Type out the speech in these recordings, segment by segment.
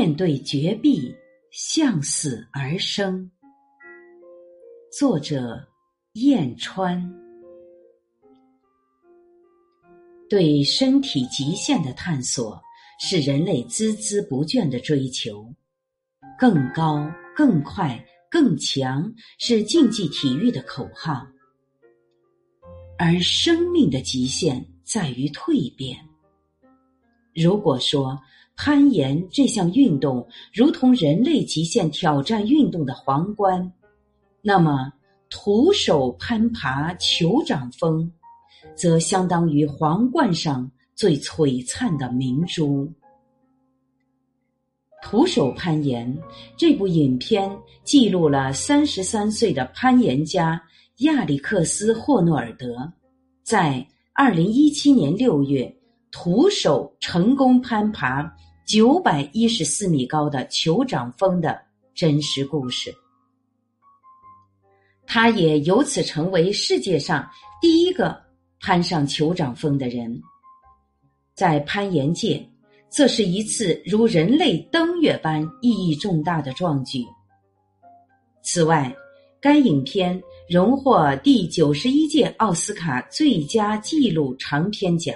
面对绝壁，向死而生。作者：燕川。对身体极限的探索，是人类孜孜不倦的追求。更高、更快、更强，是竞技体育的口号。而生命的极限在于蜕变。如果说攀岩这项运动如同人类极限挑战运动的皇冠，那么徒手攀爬酋长峰，则相当于皇冠上最璀璨的明珠。徒手攀岩这部影片记录了三十三岁的攀岩家。亚历克斯·霍诺尔德在二零一七年六月徒手成功攀爬九百一十四米高的酋长峰的真实故事。他也由此成为世界上第一个攀上酋长峰的人。在攀岩界，这是一次如人类登月般意义重大的壮举。此外，该影片荣获第九十一届奥斯卡最佳纪录长片奖。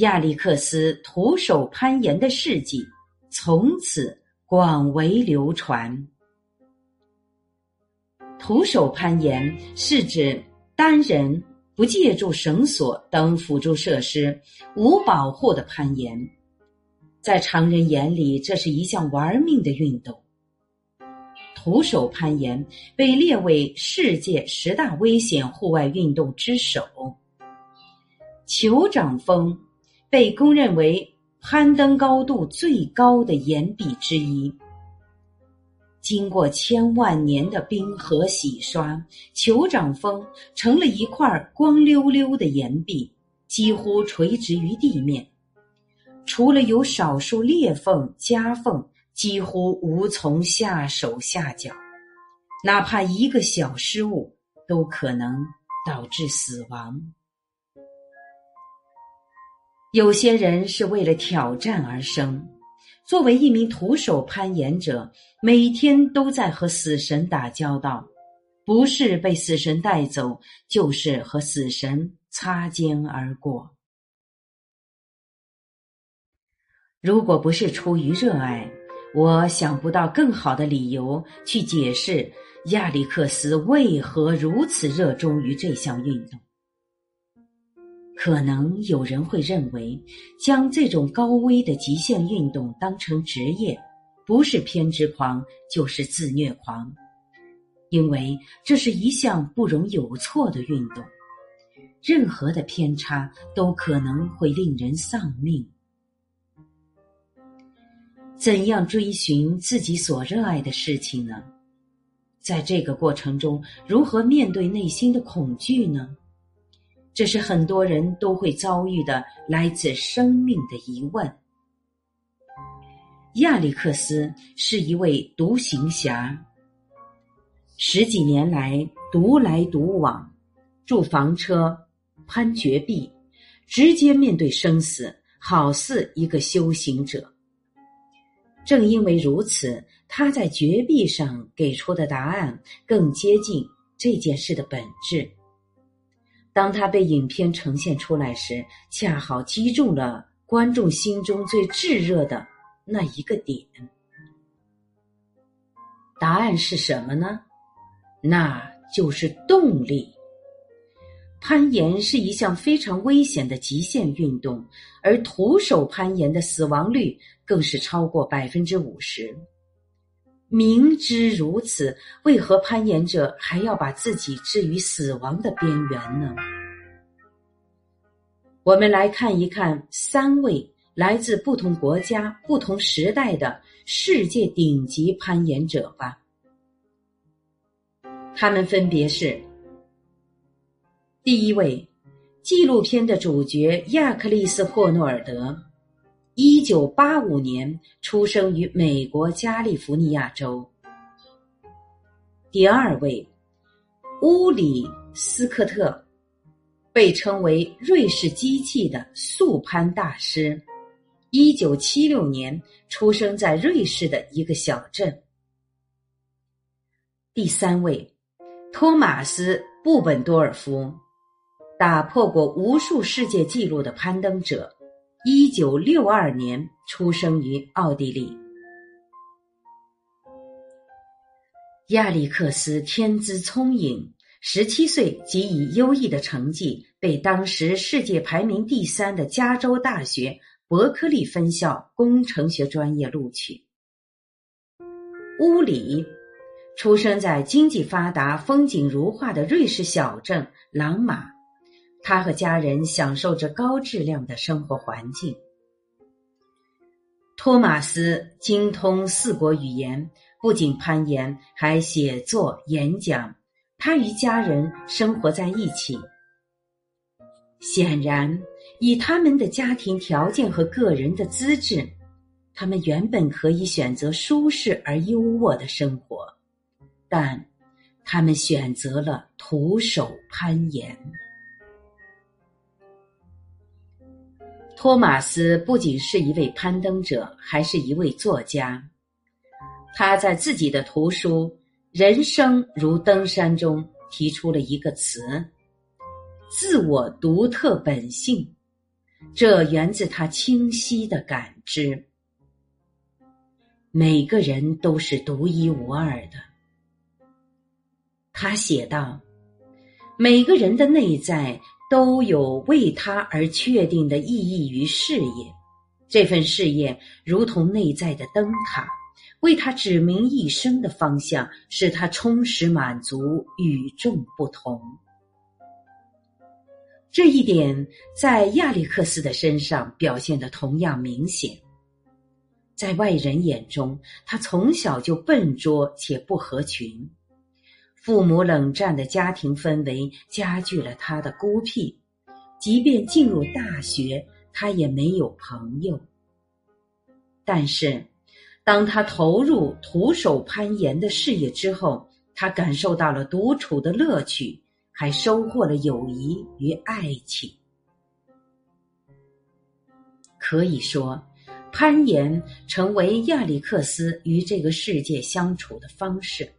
亚历克斯徒手攀岩的事迹从此广为流传。徒手攀岩是指单人不借助绳索等辅助设施、无保护的攀岩。在常人眼里，这是一项玩命的运动。徒手攀岩被列为世界十大危险户外运动之首。酋长峰被公认为攀登高度最高的岩壁之一。经过千万年的冰河洗刷，酋长峰成了一块光溜溜的岩壁，几乎垂直于地面，除了有少数裂缝、夹缝。几乎无从下手下脚，哪怕一个小失误都可能导致死亡。有些人是为了挑战而生，作为一名徒手攀岩者，每天都在和死神打交道，不是被死神带走，就是和死神擦肩而过。如果不是出于热爱，我想不到更好的理由去解释亚历克斯为何如此热衷于这项运动。可能有人会认为，将这种高危的极限运动当成职业，不是偏执狂就是自虐狂，因为这是一项不容有错的运动，任何的偏差都可能会令人丧命。怎样追寻自己所热爱的事情呢？在这个过程中，如何面对内心的恐惧呢？这是很多人都会遭遇的来自生命的疑问。亚历克斯是一位独行侠，十几年来独来独往，住房车，攀绝壁，直接面对生死，好似一个修行者。正因为如此，他在绝壁上给出的答案更接近这件事的本质。当他被影片呈现出来时，恰好击中了观众心中最炙热的那一个点。答案是什么呢？那就是动力。攀岩是一项非常危险的极限运动，而徒手攀岩的死亡率更是超过百分之五十。明知如此，为何攀岩者还要把自己置于死亡的边缘呢？我们来看一看三位来自不同国家、不同时代的世界顶级攀岩者吧。他们分别是。第一位，纪录片的主角亚克利斯·霍诺尔德，一九八五年出生于美国加利福尼亚州。第二位，乌里斯科特，被称为瑞士机器的速攀大师，一九七六年出生在瑞士的一个小镇。第三位，托马斯·布本多尔夫，打破过无数世界纪录的攀登者，一九六二年出生于奥地利。亚历克斯天资聪颖，十七岁即以优异的成绩被当时世界排名第三的加州大学伯克利分校工程学专业录取。乌里。出生在经济发达、风景如画的瑞士小镇朗马，他和家人享受着高质量的生活环境。托马斯精通四国语言，不仅攀岩，还写作、演讲。他与家人生活在一起。显然，以他们的家庭条件和个人的资质，他们原本可以选择舒适而优渥的生活。但他们选择了徒手攀岩。托马斯不仅是一位攀登者，还是一位作家。他在自己的图书《人生如登山》中提出了一个词：“自我独特本性。”这源自他清晰的感知。每个人都是独一无二的。他写道：“每个人的内在都有为他而确定的意义与事业，这份事业如同内在的灯塔，为他指明一生的方向，使他充实满足，与众不同。这一点在亚历克斯的身上表现的同样明显。在外人眼中，他从小就笨拙且不合群。”父母冷战的家庭氛围加剧了他的孤僻，即便进入大学，他也没有朋友。但是，当他投入徒手攀岩的事业之后，他感受到了独处的乐趣，还收获了友谊与爱情。可以说，攀岩成为亚历克斯与这个世界相处的方式。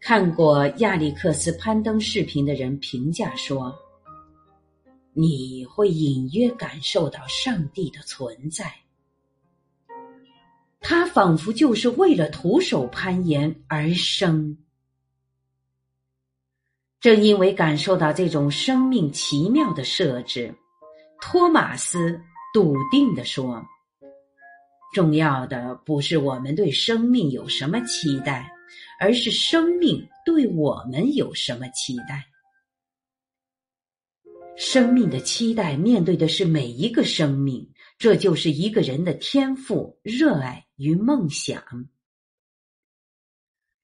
看过亚历克斯攀登视频的人评价说：“你会隐约感受到上帝的存在。他仿佛就是为了徒手攀岩而生。正因为感受到这种生命奇妙的设置，托马斯笃定地说：‘重要的不是我们对生命有什么期待。’”而是生命对我们有什么期待？生命的期待面对的是每一个生命，这就是一个人的天赋、热爱与梦想。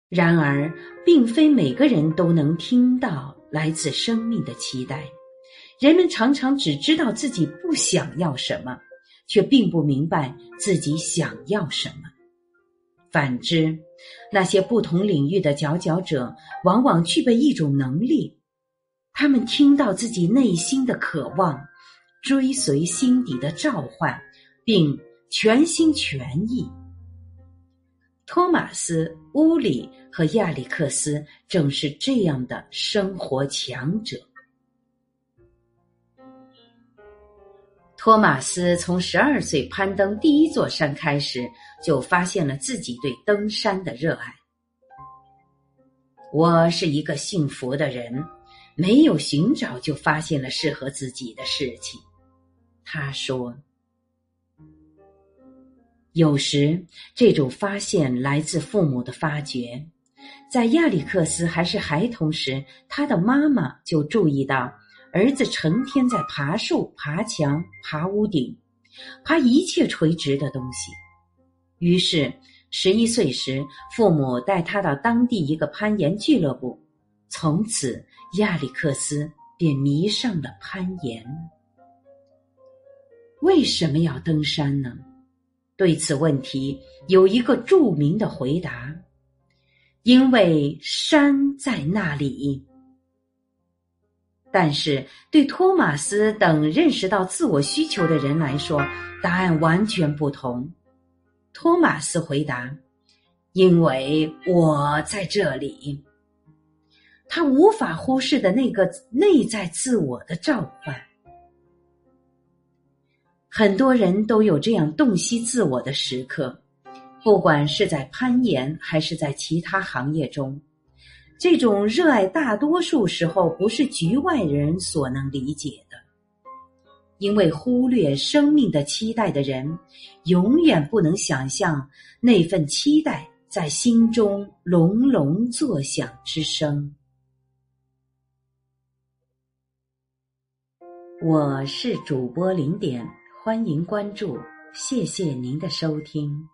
然而，并非每个人都能听到来自生命的期待。人们常常只知道自己不想要什么，却并不明白自己想要什么。反之，那些不同领域的佼佼者往往具备一种能力，他们听到自己内心的渴望，追随心底的召唤，并全心全意。托马斯·乌里和亚历克斯正是这样的生活强者。托马斯从十二岁攀登第一座山开始，就发现了自己对登山的热爱。我是一个幸福的人，没有寻找就发现了适合自己的事情。他说：“有时这种发现来自父母的发掘。在亚历克斯还是孩童时，他的妈妈就注意到。”儿子成天在爬树、爬墙、爬屋顶，爬一切垂直的东西。于是，十一岁时，父母带他到当地一个攀岩俱乐部。从此，亚历克斯便迷上了攀岩。为什么要登山呢？对此问题，有一个著名的回答：因为山在那里。但是对托马斯等认识到自我需求的人来说，答案完全不同。托马斯回答：“因为我在这里。”他无法忽视的那个内在自我的召唤。很多人都有这样洞悉自我的时刻，不管是在攀岩还是在其他行业中。这种热爱，大多数时候不是局外人所能理解，因为忽略生命的期待的人，永远不能想象那份期待在心中隆隆作响之声。我是主播零点，欢迎关注，谢谢您的收听。